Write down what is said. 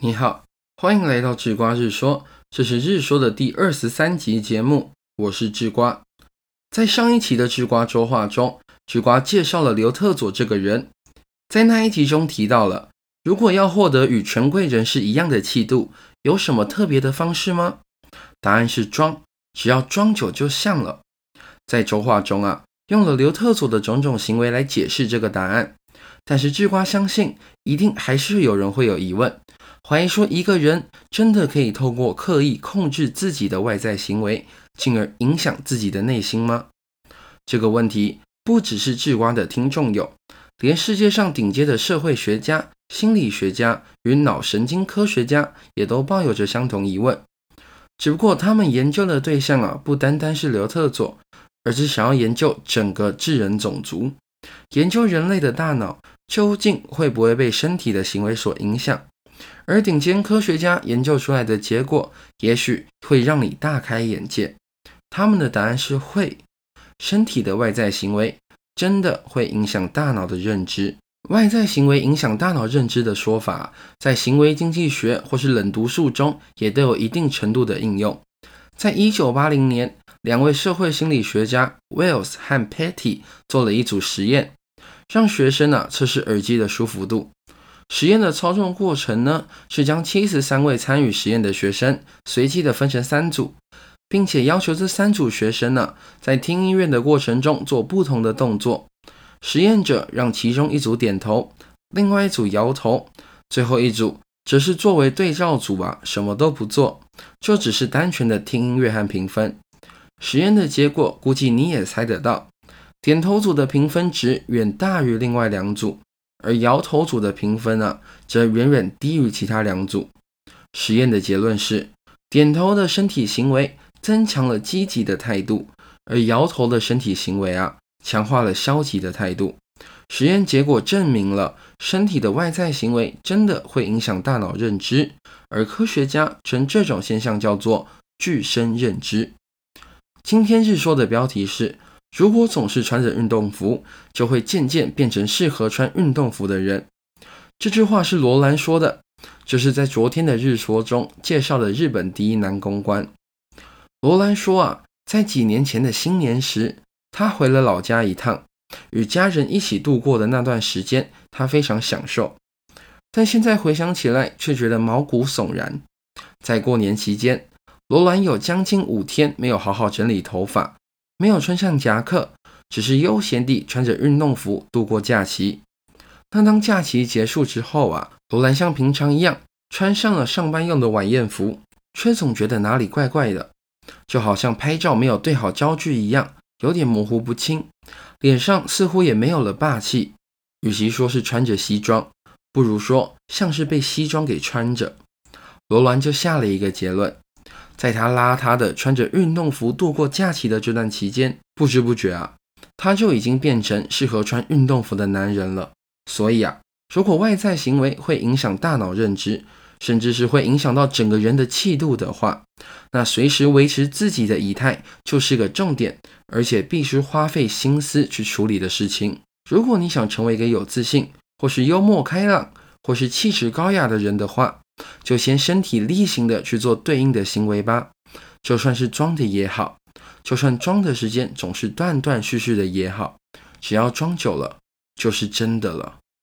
你好，欢迎来到智瓜日说，这是日说的第二十三集节目，我是智瓜。在上一期的智瓜周话中，智瓜介绍了刘特佐这个人，在那一集中提到了，如果要获得与权贵人士一样的气度，有什么特别的方式吗？答案是装，只要装久就像了。在周话中啊，用了刘特佐的种种行为来解释这个答案，但是智瓜相信，一定还是有人会有疑问。怀疑说，一个人真的可以透过刻意控制自己的外在行为，进而影响自己的内心吗？这个问题不只是智瓜的听众有，连世界上顶尖的社会学家、心理学家与脑神经科学家也都抱有着相同疑问。只不过他们研究的对象啊，不单单是刘特佐，而是想要研究整个智人种族，研究人类的大脑究竟会不会被身体的行为所影响。而顶尖科学家研究出来的结果，也许会让你大开眼界。他们的答案是会，身体的外在行为真的会影响大脑的认知。外在行为影响大脑认知的说法，在行为经济学或是冷读术中，也都有一定程度的应用。在一九八零年，两位社会心理学家 Wells 和 Petty 做了一组实验，让学生啊测试耳机的舒服度。实验的操纵过程呢，是将七十三位参与实验的学生随机的分成三组，并且要求这三组学生呢，在听音乐的过程中做不同的动作。实验者让其中一组点头，另外一组摇头，最后一组则是作为对照组啊，什么都不做，就只是单纯的听音乐和评分。实验的结果估计你也猜得到，点头组的评分值远大于另外两组。而摇头组的评分呢，则远远低于其他两组。实验的结论是，点头的身体行为增强了积极的态度，而摇头的身体行为啊，强化了消极的态度。实验结果证明了，身体的外在行为真的会影响大脑认知，而科学家称这种现象叫做具身认知。今天日说的标题是。如果总是穿着运动服，就会渐渐变成适合穿运动服的人。这句话是罗兰说的，就是在昨天的日说中介绍的日本第一男公关。罗兰说啊，在几年前的新年时，他回了老家一趟，与家人一起度过的那段时间，他非常享受。但现在回想起来，却觉得毛骨悚然。在过年期间，罗兰有将近五天没有好好整理头发。没有穿上夹克，只是悠闲地穿着运动服度过假期。但当假期结束之后啊，罗兰像平常一样穿上了上班用的晚宴服，却总觉得哪里怪怪的，就好像拍照没有对好焦距一样，有点模糊不清。脸上似乎也没有了霸气。与其说是穿着西装，不如说像是被西装给穿着。罗兰就下了一个结论。在他邋遢的穿着运动服度过假期的这段期间，不知不觉啊，他就已经变成适合穿运动服的男人了。所以啊，如果外在行为会影响大脑认知，甚至是会影响到整个人的气度的话，那随时维持自己的仪态就是个重点，而且必须花费心思去处理的事情。如果你想成为一个有自信，或是幽默开朗，或是气质高雅的人的话，就先身体力行的去做对应的行为吧，就算是装的也好，就算装的时间总是断断续续的也好，只要装久了，就是真的了。